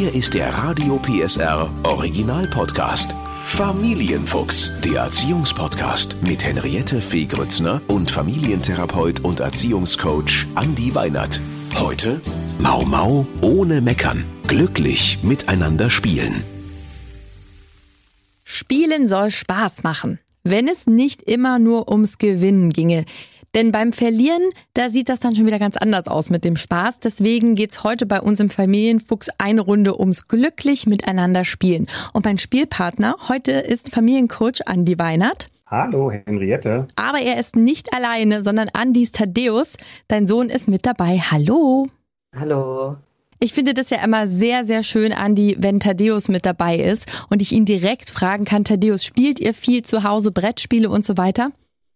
Hier ist der Radio PSR Original Podcast. Familienfuchs, der Erziehungspodcast mit Henriette Fee Grützner und Familientherapeut und Erziehungscoach Andi Weinert. Heute Mau Mau ohne Meckern. Glücklich miteinander spielen. Spielen soll Spaß machen. Wenn es nicht immer nur ums Gewinnen ginge. Denn beim Verlieren, da sieht das dann schon wieder ganz anders aus mit dem Spaß. Deswegen geht's heute bei uns im Familienfuchs eine Runde ums glücklich miteinander spielen. Und mein Spielpartner heute ist Familiencoach Andi Weinert. Hallo, Henriette. Aber er ist nicht alleine, sondern Andis Thaddeus. Dein Sohn ist mit dabei. Hallo. Hallo. Ich finde das ja immer sehr, sehr schön, Andi, wenn Thaddeus mit dabei ist und ich ihn direkt fragen kann, Thaddeus, spielt ihr viel zu Hause Brettspiele und so weiter?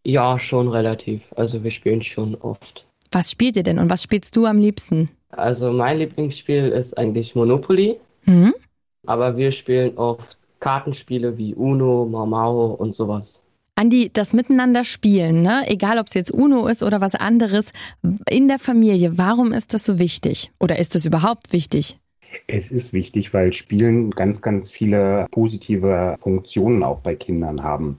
Ja, schon relativ. Also wir spielen schon oft. Was spielt ihr denn und was spielst du am liebsten? Also mein Lieblingsspiel ist eigentlich Monopoly, Hm? aber wir spielen oft Kartenspiele wie Uno, Mamao und sowas. Andi, das Miteinander spielen, ne? egal ob es jetzt Uno ist oder was anderes, in der Familie, warum ist das so wichtig? Oder ist es überhaupt wichtig? Es ist wichtig, weil Spielen ganz, ganz viele positive Funktionen auch bei Kindern haben.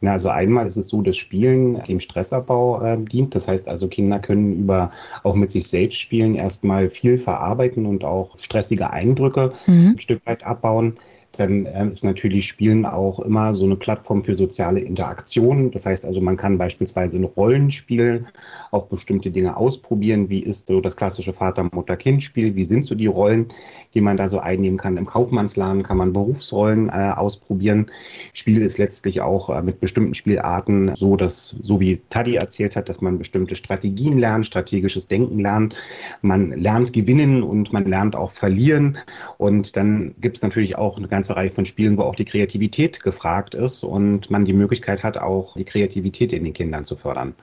Na, also einmal ist es so, dass Spielen dem Stressabbau äh, dient. Das heißt also, Kinder können über auch mit sich selbst spielen erstmal viel verarbeiten und auch stressige Eindrücke Mhm. ein Stück weit abbauen. Dann ähm, ist natürlich Spielen auch immer so eine Plattform für soziale Interaktion. Das heißt also, man kann beispielsweise ein Rollenspiel auch bestimmte Dinge ausprobieren. Wie ist so das klassische Vater-Mutter-Kind-Spiel? Wie sind so die Rollen, die man da so einnehmen kann? Im Kaufmannsladen kann man Berufsrollen äh, ausprobieren. Spiel ist letztlich auch äh, mit bestimmten Spielarten so, dass, so wie Taddy erzählt hat, dass man bestimmte Strategien lernt, strategisches Denken lernt. Man lernt gewinnen und man lernt auch verlieren. Und dann gibt es natürlich auch eine ganze Reihe von Spielen, wo auch die Kreativität gefragt ist und man die Möglichkeit hat, auch die Kreativität in den Kindern zu fördern.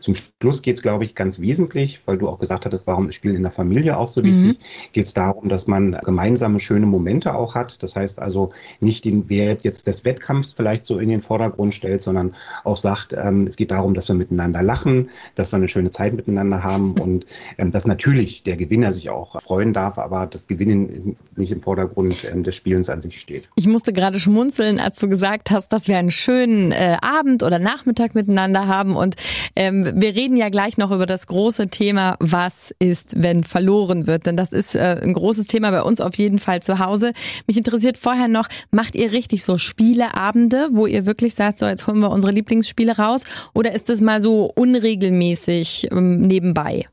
Zum Schluss geht es, glaube ich, ganz wesentlich, weil du auch gesagt hattest, warum ist Spielen in der Familie auch so Mhm. wichtig, geht es darum, dass man gemeinsame schöne Momente auch hat. Das heißt also nicht den Wert jetzt des Wettkampfs vielleicht so in den Vordergrund stellt, sondern auch sagt, ähm, es geht darum, dass wir miteinander lachen, dass wir eine schöne Zeit miteinander haben und ähm, dass natürlich der Gewinner sich auch freuen darf, aber das Gewinnen nicht im Vordergrund ähm, des Spielens an sich steht. Ich musste gerade schmunzeln, als du gesagt hast, dass wir einen schönen äh, Abend oder Nachmittag miteinander haben. Und ähm, wir reden ja gleich noch über das große Thema, was ist, wenn verloren wird. Denn das ist äh, ein großes Thema bei uns auf jeden Fall zu Hause. Mich interessiert vorher noch, macht ihr richtig so Spieleabende, wo ihr wirklich sagt, so jetzt holen wir unsere Lieblingsspiele raus? Oder ist das mal so unregelmäßig ähm, nebenbei?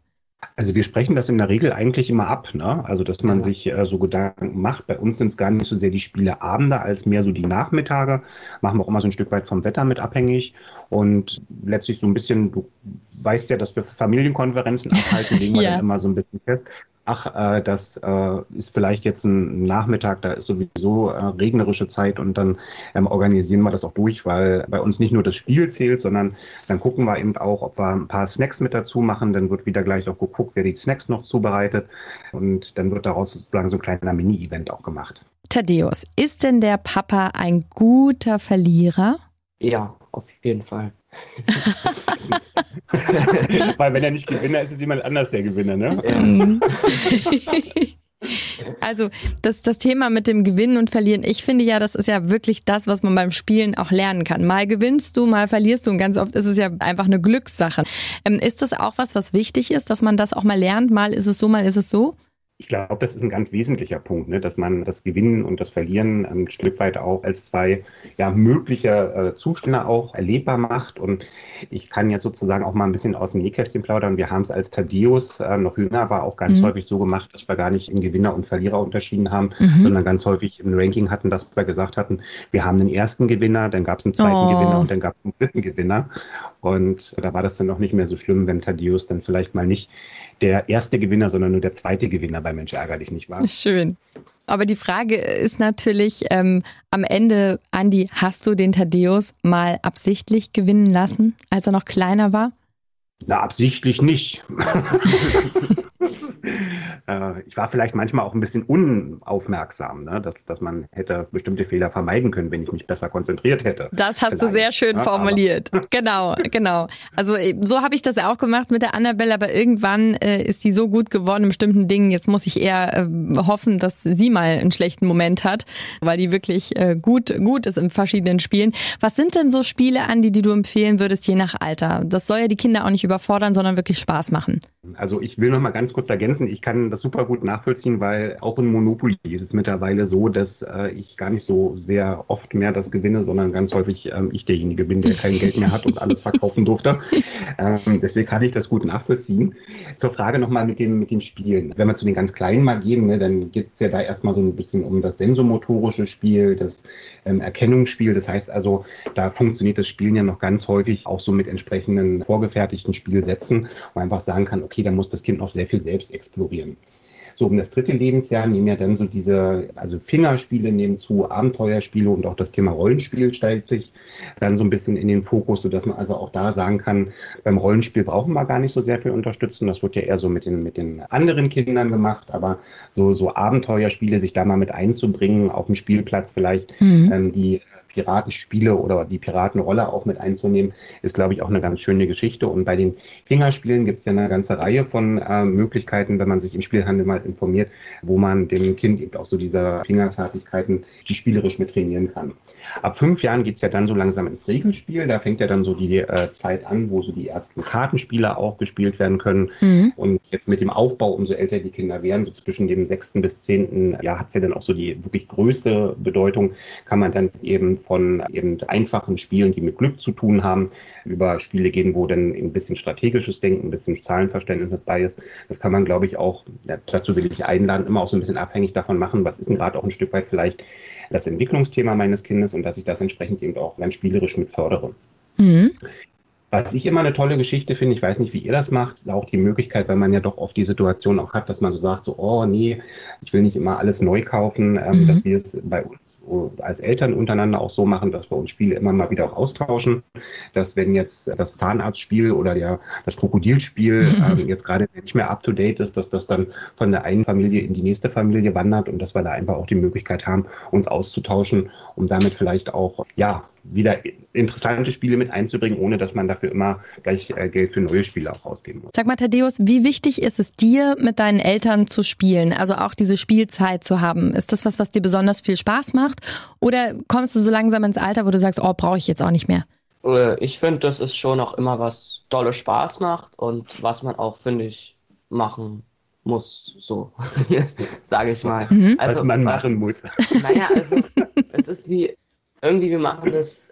Also wir sprechen das in der Regel eigentlich immer ab, ne? Also dass man sich äh, so Gedanken macht. Bei uns sind es gar nicht so sehr die Spieleabende, als mehr so die Nachmittage. Machen wir auch immer so ein Stück weit vom Wetter mit abhängig. Und letztlich so ein bisschen, du weißt ja, dass wir Familienkonferenzen abhalten, legen wir Ja. dann immer so ein bisschen fest. Ach, äh, das äh, ist vielleicht jetzt ein Nachmittag, da ist sowieso äh, regnerische Zeit und dann ähm, organisieren wir das auch durch, weil bei uns nicht nur das Spiel zählt, sondern dann gucken wir eben auch, ob wir ein paar Snacks mit dazu machen. Dann wird wieder gleich auch geguckt, wer die Snacks noch zubereitet. Und dann wird daraus sozusagen so ein kleiner Mini-Event auch gemacht. Thaddeus, ist denn der Papa ein guter Verlierer? Ja, auf jeden Fall. weil wenn er nicht Gewinner ist, ist jemand anders der Gewinner, ne? Also das, das Thema mit dem Gewinnen und Verlieren, ich finde ja, das ist ja wirklich das, was man beim Spielen auch lernen kann. Mal gewinnst du, mal verlierst du und ganz oft ist es ja einfach eine Glückssache. Ähm, ist das auch was, was wichtig ist, dass man das auch mal lernt? Mal ist es so, mal ist es so? Ich glaube, das ist ein ganz wesentlicher Punkt, ne? dass man das Gewinnen und das Verlieren ein Stück weit auch als zwei ja, mögliche äh, Zustände auch erlebbar macht. Und ich kann jetzt sozusagen auch mal ein bisschen aus dem Nähkästchen plaudern. Wir haben es als Thaddeus äh, noch jünger, war auch ganz Mhm. häufig so gemacht, dass wir gar nicht in Gewinner und Verlierer unterschieden haben, Mhm. sondern ganz häufig im Ranking hatten, dass wir gesagt hatten, wir haben einen ersten Gewinner, dann gab es einen zweiten Oh. Gewinner und dann gab es einen dritten Gewinner. Und da war das dann auch nicht mehr so schlimm, wenn Thaddeus dann vielleicht mal nicht der erste Gewinner, sondern nur der zweite Gewinner bei Mensch ärgerlich nicht war. Schön. Aber die Frage ist natürlich ähm, am Ende, Andi, hast du den Thaddeus mal absichtlich gewinnen lassen, als er noch kleiner war? Na, absichtlich nicht. Äh, ich war vielleicht manchmal auch ein bisschen unaufmerksam, ne? dass, dass man hätte bestimmte Fehler vermeiden können, wenn ich mich besser konzentriert hätte. Das hast vielleicht. du sehr schön formuliert. Ja, genau, genau. Also äh, so habe ich das auch gemacht mit der Annabelle, aber irgendwann äh, ist die so gut geworden in bestimmten Dingen. Jetzt muss ich eher äh, hoffen, dass sie mal einen schlechten Moment hat, weil die wirklich äh, gut, gut ist in verschiedenen Spielen. Was sind denn so Spiele, Andi, die du empfehlen würdest, je nach Alter? Das soll ja die Kinder auch nicht überfordern, sondern wirklich Spaß machen. Also ich will noch mal ganz kurz ergänzen, ich kann das super gut nachvollziehen, weil auch in Monopoly ist es mittlerweile so, dass äh, ich gar nicht so sehr oft mehr das gewinne, sondern ganz häufig ähm, ich derjenige bin, der kein Geld mehr hat und alles verkaufen durfte. Ähm, deswegen kann ich das gut nachvollziehen. Zur Frage nochmal mit dem, mit den Spielen. Wenn wir zu den ganz Kleinen mal gehen, ne, dann geht es ja da erstmal so ein bisschen um das sensomotorische Spiel, das ähm, Erkennungsspiel. Das heißt also, da funktioniert das Spielen ja noch ganz häufig auch so mit entsprechenden vorgefertigten Spielsätzen, wo man einfach sagen kann, okay, da muss das Kind noch sehr viel selbst explorieren. So um das dritte Lebensjahr nehmen ja dann so diese, also Fingerspiele nehmen zu, Abenteuerspiele und auch das Thema Rollenspiel stellt sich dann so ein bisschen in den Fokus, sodass man also auch da sagen kann, beim Rollenspiel brauchen wir gar nicht so sehr viel Unterstützung. Das wird ja eher so mit den, mit den anderen Kindern gemacht, aber so, so Abenteuerspiele, sich da mal mit einzubringen, auf dem Spielplatz vielleicht, mhm. ähm, die Piratenspiele oder die Piratenrolle auch mit einzunehmen, ist, glaube ich, auch eine ganz schöne Geschichte. Und bei den Fingerspielen gibt es ja eine ganze Reihe von äh, Möglichkeiten, wenn man sich im Spielhandel mal informiert, wo man dem Kind eben auch so diese Fingerfertigkeiten, die spielerisch mit trainieren kann. Ab fünf Jahren geht's ja dann so langsam ins Regelspiel. Da fängt ja dann so die äh, Zeit an, wo so die ersten Kartenspiele auch gespielt werden können. Mhm. Und jetzt mit dem Aufbau, umso älter die Kinder werden, so zwischen dem sechsten bis zehnten Jahr hat's ja dann auch so die wirklich größte Bedeutung, kann man dann eben von eben einfachen Spielen, die mit Glück zu tun haben, über Spiele gehen, wo dann ein bisschen strategisches Denken, ein bisschen Zahlenverständnis dabei ist. Das kann man, glaube ich, auch, dazu will ich einladen, immer auch so ein bisschen abhängig davon machen, was ist denn gerade auch ein Stück weit vielleicht das Entwicklungsthema meines Kindes und dass ich das entsprechend eben auch ganz spielerisch mit fördere. Mhm. Was ich immer eine tolle Geschichte finde, ich weiß nicht, wie ihr das macht, ist auch die Möglichkeit, weil man ja doch oft die Situation auch hat, dass man so sagt, so, oh nee, ich will nicht immer alles neu kaufen, ähm, mhm. dass wir es bei uns als Eltern untereinander auch so machen, dass wir uns Spiele immer mal wieder auch austauschen, dass wenn jetzt das Zahnarztspiel oder ja, das Krokodilspiel ähm, jetzt gerade nicht mehr up to date ist, dass das dann von der einen Familie in die nächste Familie wandert und dass wir da einfach auch die Möglichkeit haben, uns auszutauschen, um damit vielleicht auch, ja, wieder interessante Spiele mit einzubringen, ohne dass man dafür immer gleich äh, Geld für neue Spiele auch ausgeben muss. Sag mal, Thaddeus, wie wichtig ist es dir, mit deinen Eltern zu spielen, also auch diese Spielzeit zu haben? Ist das was, was dir besonders viel Spaß macht? Oder kommst du so langsam ins Alter, wo du sagst, oh, brauche ich jetzt auch nicht mehr? Äh, ich finde, das ist schon auch immer was dolle Spaß macht und was man auch, finde ich, machen muss, so sage ich mal. Mhm. Also, was man was, machen muss. Naja, also es ist wie irgendwie, wir machen das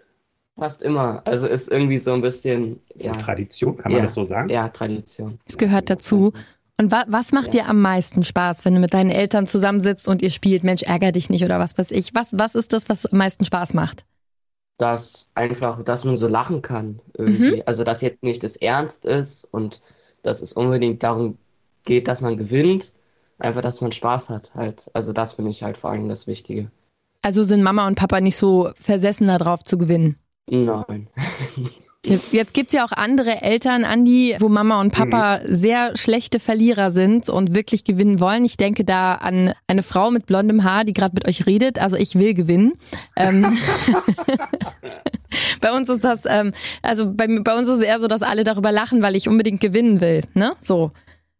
fast immer. Also ist irgendwie so ein bisschen. So ja, Tradition, kann man ja, das so sagen? Ja, Tradition. Es gehört dazu. Und wa was macht ja. dir am meisten Spaß, wenn du mit deinen Eltern zusammensitzt und ihr spielt, Mensch, ärger dich nicht oder was weiß ich? Was, was ist das, was am meisten Spaß macht? Dass einfach, dass man so lachen kann irgendwie. Mhm. Also, dass jetzt nicht das Ernst ist und dass es unbedingt darum geht, dass man gewinnt. Einfach, dass man Spaß hat halt. Also, das finde ich halt vor allem das Wichtige. Also sind Mama und Papa nicht so versessen darauf zu gewinnen? Nein. Jetzt, jetzt gibt's ja auch andere Eltern, Andi, wo Mama und Papa mhm. sehr schlechte Verlierer sind und wirklich gewinnen wollen. Ich denke da an eine Frau mit blondem Haar, die gerade mit euch redet. Also ich will gewinnen. Ähm, bei uns ist das, ähm, also bei, bei uns ist es eher so, dass alle darüber lachen, weil ich unbedingt gewinnen will. Ne? So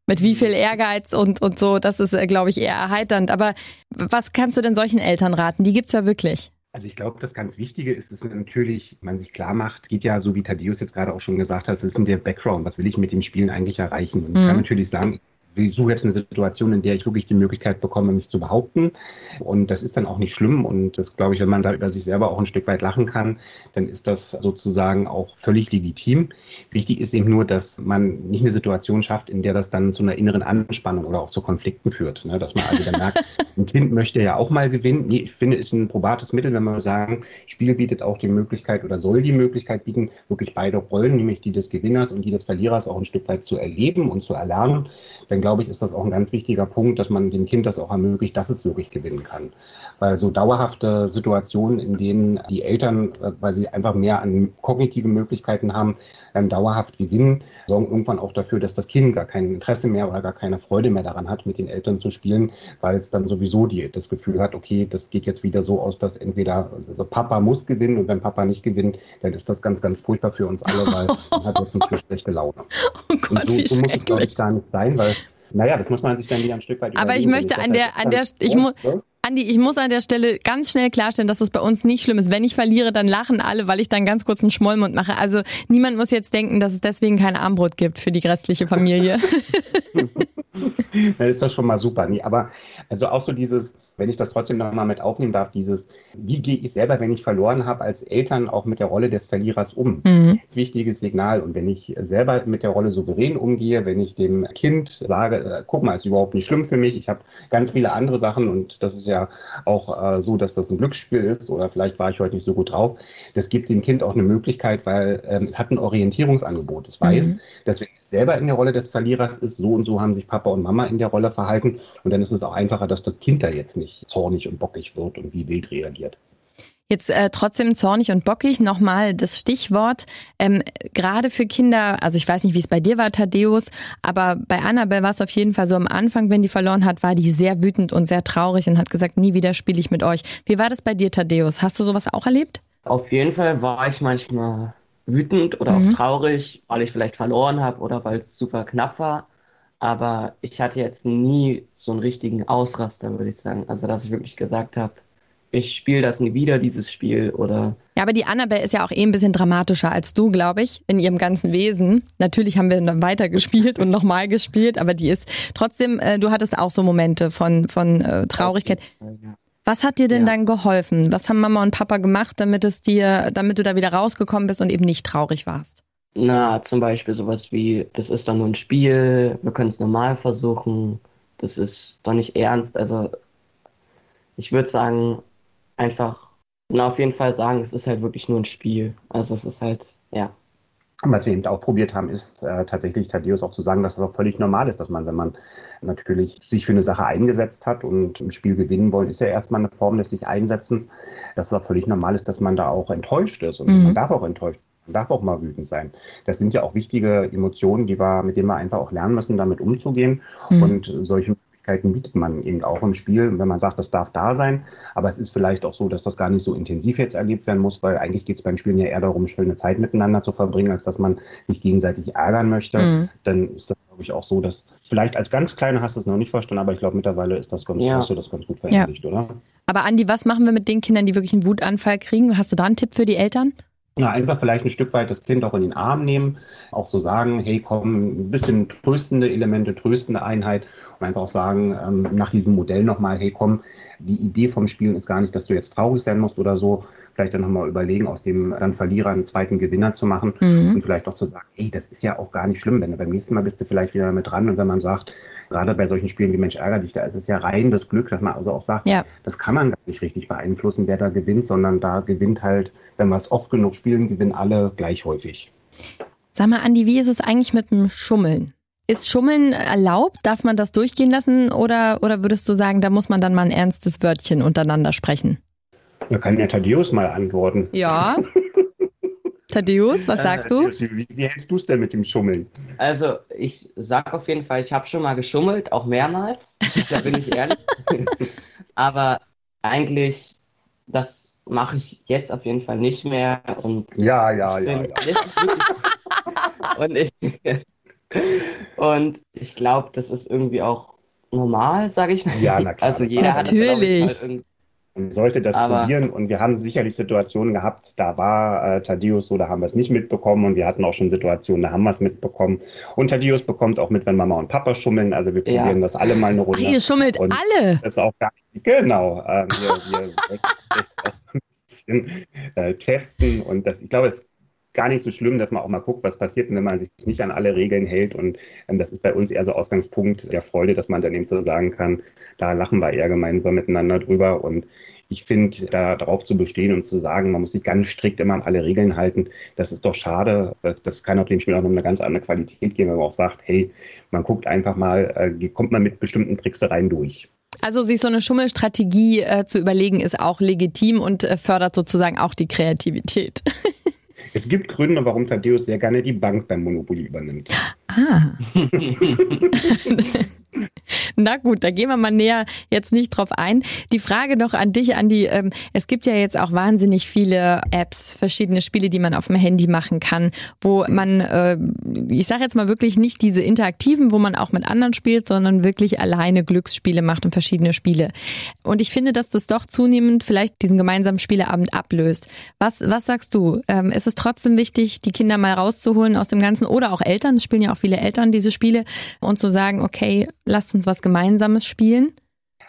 mit wie viel Ehrgeiz und, und so, das ist, äh, glaube ich, eher erheiternd. Aber was kannst du denn solchen Eltern raten? Die gibt's ja wirklich. Also ich glaube, das ganz Wichtige ist, dass natürlich man sich klar macht, es geht ja, so wie Thaddeus jetzt gerade auch schon gesagt hat, das ist der Background, was will ich mit dem Spielen eigentlich erreichen? Und mhm. ich kann natürlich sagen, ich suche jetzt eine Situation, in der ich wirklich die Möglichkeit bekomme, mich zu behaupten. Und das ist dann auch nicht schlimm. Und das glaube ich, wenn man da über sich selber auch ein Stück weit lachen kann, dann ist das sozusagen auch völlig legitim. Wichtig ist eben nur, dass man nicht eine Situation schafft, in der das dann zu einer inneren Anspannung oder auch zu Konflikten führt. Ne? Dass man also dann merkt, ein Kind möchte ja auch mal gewinnen. Nee, ich finde, es ist ein probates Mittel, wenn wir sagen, Spiel bietet auch die Möglichkeit oder soll die Möglichkeit bieten, wirklich beide Rollen, nämlich die des Gewinners und die des Verlierers auch ein Stück weit zu erleben und zu erlernen. Dann glaube ich, ist das auch ein ganz wichtiger Punkt, dass man dem Kind das auch ermöglicht, dass es wirklich gewinnen kann. Weil so dauerhafte Situationen, in denen die Eltern, äh, weil sie einfach mehr an kognitive Möglichkeiten haben, dann dauerhaft gewinnen, sorgen irgendwann auch dafür, dass das Kind gar kein Interesse mehr oder gar keine Freude mehr daran hat, mit den Eltern zu spielen, weil es dann sowieso die, das Gefühl hat, okay, das geht jetzt wieder so aus, dass entweder also Papa muss gewinnen und wenn Papa nicht gewinnt, dann ist das ganz, ganz furchtbar für uns alle, weil man hat jetzt eine schlechte Laune. Oh Gott, und so, wie so muss es, glaube ich, gar nicht sein, weil, naja, das muss man sich dann wieder ein Stück weit Aber ich möchte Wenn an das der, halt an der, ich muss, läuft, Andi, ich muss an der Stelle ganz schnell klarstellen, dass es bei uns nicht schlimm ist. Wenn ich verliere, dann lachen alle, weil ich dann ganz kurz einen Schmollmund mache. Also niemand muss jetzt denken, dass es deswegen kein Armbrot gibt für die restliche Familie. dann ist das schon mal super. Nee, aber also auch so dieses, wenn ich das trotzdem nochmal mit aufnehmen darf, dieses, wie gehe ich selber, wenn ich verloren habe, als Eltern auch mit der Rolle des Verlierers um? Mhm. Das ist ein wichtiges Signal. Und wenn ich selber mit der Rolle souverän umgehe, wenn ich dem Kind sage, äh, guck mal, ist überhaupt nicht schlimm für mich, ich habe ganz viele andere Sachen und das ist ja auch äh, so, dass das ein Glücksspiel ist oder vielleicht war ich heute nicht so gut drauf. Das gibt dem Kind auch eine Möglichkeit, weil ähm, hat ein Orientierungsangebot. Es weiß, Mhm. dass wenn es selber in der Rolle des Verlierers ist, so und so haben sich Papa und Mama in der Rolle verhalten und dann ist es auch einfacher, dass das Kind da jetzt nicht zornig und bockig wird und wie wild reagiert. Jetzt äh, trotzdem zornig und bockig nochmal das Stichwort. Ähm, Gerade für Kinder, also ich weiß nicht, wie es bei dir war, Thaddeus, aber bei Annabelle war es auf jeden Fall so am Anfang, wenn die verloren hat, war die sehr wütend und sehr traurig und hat gesagt, nie wieder spiele ich mit euch. Wie war das bei dir, Thaddeus? Hast du sowas auch erlebt? Auf jeden Fall war ich manchmal wütend oder Mhm. auch traurig, weil ich vielleicht verloren habe oder weil es super knapp war. Aber ich hatte jetzt nie so einen richtigen Ausraster, würde ich sagen. Also, dass ich wirklich gesagt habe, ich spiele das nie wieder, dieses Spiel. Oder Ja, aber die Annabelle ist ja auch eh ein bisschen dramatischer als du, glaube ich, in ihrem ganzen Wesen. Natürlich haben wir dann weiter gespielt und nochmal gespielt, aber die ist trotzdem, äh, du hattest auch so Momente von, von äh, Traurigkeit. Was hat dir denn Ja. dann geholfen? Was haben Mama und Papa gemacht, damit es dir, damit du da wieder rausgekommen bist und eben nicht traurig warst? Na, zum Beispiel sowas wie, das ist doch nur ein Spiel, wir können es normal versuchen, das ist doch nicht ernst. Also, ich würde sagen, einfach, na, auf jeden Fall sagen, es ist halt wirklich nur ein Spiel. Also, es ist halt, ja. Und was wir eben auch probiert haben, ist äh, tatsächlich Thaddeus auch zu sagen, dass es auch völlig normal ist, dass man, wenn man natürlich sich für eine Sache eingesetzt hat und im Spiel gewinnen wollen, ist ja erstmal eine Form des sich Einsetzens, dass es auch völlig normal ist, dass man da auch enttäuscht ist und Mhm. man darf auch enttäuscht darf auch mal wütend sein. Das sind ja auch wichtige Emotionen, die wir, mit denen wir einfach auch lernen müssen, damit umzugehen. Mhm. Und solche Möglichkeiten bietet man eben auch im Spiel, wenn man sagt, das darf da sein. Aber es ist vielleicht auch so, dass das gar nicht so intensiv jetzt erlebt werden muss, weil eigentlich geht es beim Spielen ja eher darum, schöne Zeit miteinander zu verbringen, als dass man sich gegenseitig ärgern möchte. Mhm. Dann ist das, glaube ich, auch so, dass vielleicht als ganz Kleiner hast du es noch nicht verstanden, aber ich glaube, mittlerweile ist das ganz, Ja. hast du das ganz gut verinnerlicht, oder? Aber Andi, was machen wir mit den Kindern, die wirklich einen Wutanfall kriegen? Hast du da einen Tipp für die Eltern? Ja, einfach vielleicht ein Stück weit das Kind auch in den Arm nehmen, auch so sagen, hey, komm, ein bisschen tröstende Elemente, tröstende Einheit und einfach auch sagen, ähm, nach diesem Modell nochmal, hey, komm, die Idee vom Spielen ist gar nicht, dass du jetzt traurig sein musst oder so. Vielleicht dann nochmal überlegen, aus dem dann Verlierer einen zweiten Gewinner zu machen Mhm. und vielleicht auch zu sagen, hey, das ist ja auch gar nicht schlimm, wenn du beim nächsten Mal bist du vielleicht wieder mit dran und wenn man sagt, gerade bei solchen Spielen wie Mensch ärger dich, da ist es ja rein das Glück, dass man also auch sagt, Ja. das kann man gar nicht richtig beeinflussen, wer da gewinnt, sondern da gewinnt halt, wenn wir es oft genug spielen, gewinnen alle gleich häufig. Sag mal, Andi, wie ist es eigentlich mit dem Schummeln? Ist Schummeln erlaubt? Darf man das durchgehen lassen? Oder, oder würdest du sagen, da muss man dann mal ein ernstes Wörtchen untereinander sprechen? Da kann der Thaddeus mal antworten. Ja. Thaddeus, was sagst du? Wie, wie hältst du es denn mit dem Schummeln? Also, ich sag auf jeden Fall, ich habe schon mal geschummelt, auch mehrmals. Da bin ich ehrlich. Aber eigentlich, das mache ich jetzt auf jeden Fall nicht mehr. Und Ja, ja, ich ja. ja. und ich, und ich glaube, das ist irgendwie auch normal, sage ich mal. Ja, na klar. Also jeder hat Natürlich. mal irgendwie- Man sollte das Aber- probieren und wir haben sicherlich Situationen gehabt, da war äh, Thaddeus so, da haben wir es nicht mitbekommen und wir hatten auch schon Situationen, da haben wir es mitbekommen. Und Thaddeus bekommt auch mit, wenn Mama und Papa schummeln, also wir Ja. probieren das alle mal eine Ach, Runde. ihr schummelt Und- alle. Das ist auch gar nicht, genau, ähm, wir, wir bisschen äh, testen und das, ich glaube, es gar nicht so schlimm, dass man auch mal guckt, was passiert, wenn man sich nicht an alle Regeln hält und ähm, das ist bei uns eher so Ausgangspunkt der Freude, dass man dann eben so sagen kann, da lachen wir eher gemeinsam miteinander drüber und Ich finde, da darauf zu bestehen und zu sagen, man muss sich ganz strikt immer an alle Regeln halten, das ist doch schade. Das kann auf den Spiel auch noch eine ganz andere Qualität geben, wenn man auch sagt, hey, man guckt einfach mal, äh, kommt man mit bestimmten Tricksereien durch. Also sich so eine Schummelstrategie äh, zu überlegen, ist auch legitim und äh, fördert sozusagen auch die Kreativität. Es gibt Gründe, warum Thaddeus sehr gerne die Bank beim Monopoly übernimmt. Ah. Na gut, da gehen wir mal näher jetzt nicht drauf ein. Die Frage noch an dich, Andi. Ähm, es gibt ja jetzt auch wahnsinnig viele Apps, verschiedene Spiele, die man auf dem Handy machen kann, wo man, äh, ich sage jetzt mal wirklich nicht diese interaktiven, wo man auch mit anderen spielt, sondern wirklich alleine Glücksspiele macht und verschiedene Spiele. Und ich finde, dass das doch zunehmend vielleicht diesen gemeinsamen Spieleabend ablöst. Was, was sagst du? Ähm, ist es trotzdem wichtig, die Kinder mal rauszuholen aus dem Ganzen oder auch Eltern? Es spielen ja auch viele Eltern diese Spiele und zu sagen, okay, lasst uns was Gemeinsames spielen?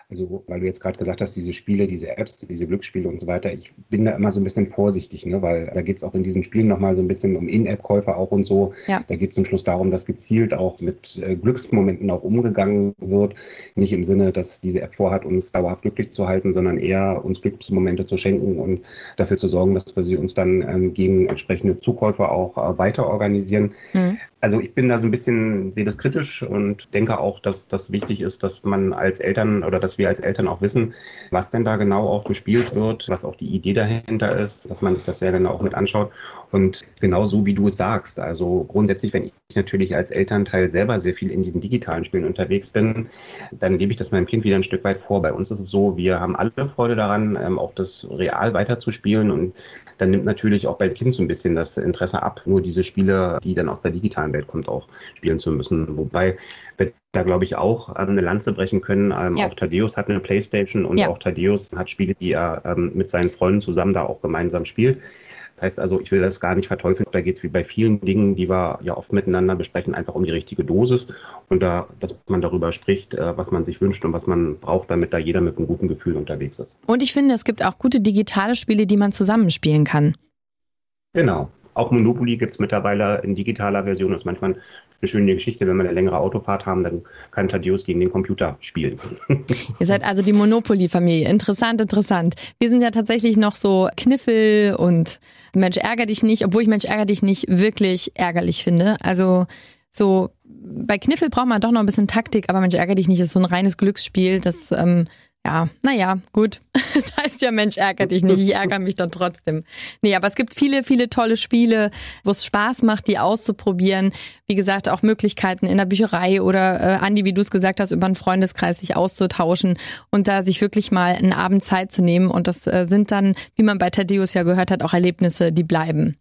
Also, weil du jetzt gerade gesagt hast, diese Spiele, diese Apps, diese Glücksspiele und so weiter, ich bin da immer so ein bisschen vorsichtig, ne? weil da geht es auch in diesen Spielen nochmal so ein bisschen um In-App-Käufer auch und so. Ja. Da geht es zum Schluss darum, dass gezielt auch mit äh, Glücksmomenten auch umgegangen wird. Nicht im Sinne, dass diese App vorhat, uns dauerhaft glücklich zu halten, sondern eher uns Glücksmomente zu schenken und dafür zu sorgen, dass wir sie uns dann ähm, gegen entsprechende Zukäufer auch äh, weiter organisieren. Mhm. Also ich bin da so ein bisschen, sehe das kritisch und denke auch, dass das wichtig ist, dass man als Eltern oder dass wir als Eltern auch wissen, was denn da genau auch gespielt wird, was auch die Idee dahinter ist, dass man sich das sehr genau auch mit anschaut. Und genau so, wie du es sagst. Also grundsätzlich, wenn ich natürlich als Elternteil selber sehr viel in diesen digitalen Spielen unterwegs bin, dann gebe ich das meinem Kind wieder ein Stück weit vor. Bei uns ist es so, wir haben alle Freude daran, ähm, auch das real weiterzuspielen und dann nimmt natürlich auch beim Kind so ein bisschen das Interesse ab, nur diese Spiele, die dann aus der digitalen Welt kommt, auch spielen zu müssen. Wobei wir da, glaube ich, auch ähm, eine Lanze brechen können. Ähm, ja. Auch Thaddeus hat eine Playstation und ja. auch Thaddeus hat Spiele, die er mit seinen Freunden zusammen da auch gemeinsam spielt. Das heißt also, ich will das gar nicht verteufeln. Da geht es wie bei vielen Dingen, die wir ja oft miteinander besprechen, einfach um die richtige Dosis und da, dass man darüber spricht, äh, was man sich wünscht und was man braucht, damit da jeder mit einem guten Gefühl unterwegs ist. Und ich finde, es gibt auch gute digitale Spiele, die man zusammenspielen kann. Genau. Auch Monopoly gibt es mittlerweile in digitaler Version. Das ist manchmal eine schöne Geschichte, wenn wir eine längere Autofahrt haben, dann kann Thaddeus gegen den Computer spielen. Ihr seid also die Monopoly-Familie. Interessant, interessant. Wir sind ja tatsächlich noch so Kniffel und Mensch ärger dich nicht, obwohl ich Mensch ärger dich nicht wirklich ärgerlich finde. Also so bei Kniffel braucht man doch noch ein bisschen Taktik, aber Mensch ärger dich nicht ist so ein reines Glücksspiel. Das ähm, ja, naja, gut. Das heißt ja, Mensch, ärgere dich nicht. Ich ärgere mich dann trotzdem. Nee, aber es gibt viele, viele tolle Spiele, wo es Spaß macht, die auszuprobieren. Wie gesagt, auch Möglichkeiten in der Bücherei oder, äh, Andi, wie du es gesagt hast, über einen Freundeskreis sich auszutauschen und da sich wirklich mal einen Abend Zeit zu nehmen. Und das äh, sind dann, wie man bei Thaddeus ja gehört hat, auch Erlebnisse, die bleiben.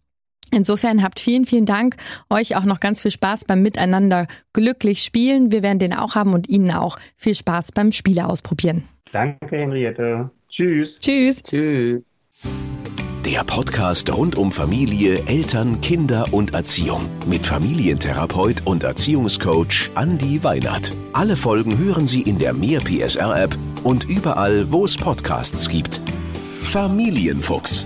Insofern habt vielen, vielen Dank. Euch auch noch ganz viel Spaß beim Miteinander glücklich spielen. Wir werden den auch haben und Ihnen auch viel Spaß beim Spiele ausprobieren. Danke, Henriette. Tschüss. Tschüss. Tschüss. Der Podcast rund um Familie, Eltern, Kinder und Erziehung mit Familientherapeut und Erziehungscoach Andi Weinert. Alle Folgen hören Sie in der Mehr PSR App und überall, wo es Podcasts gibt. Familienfuchs,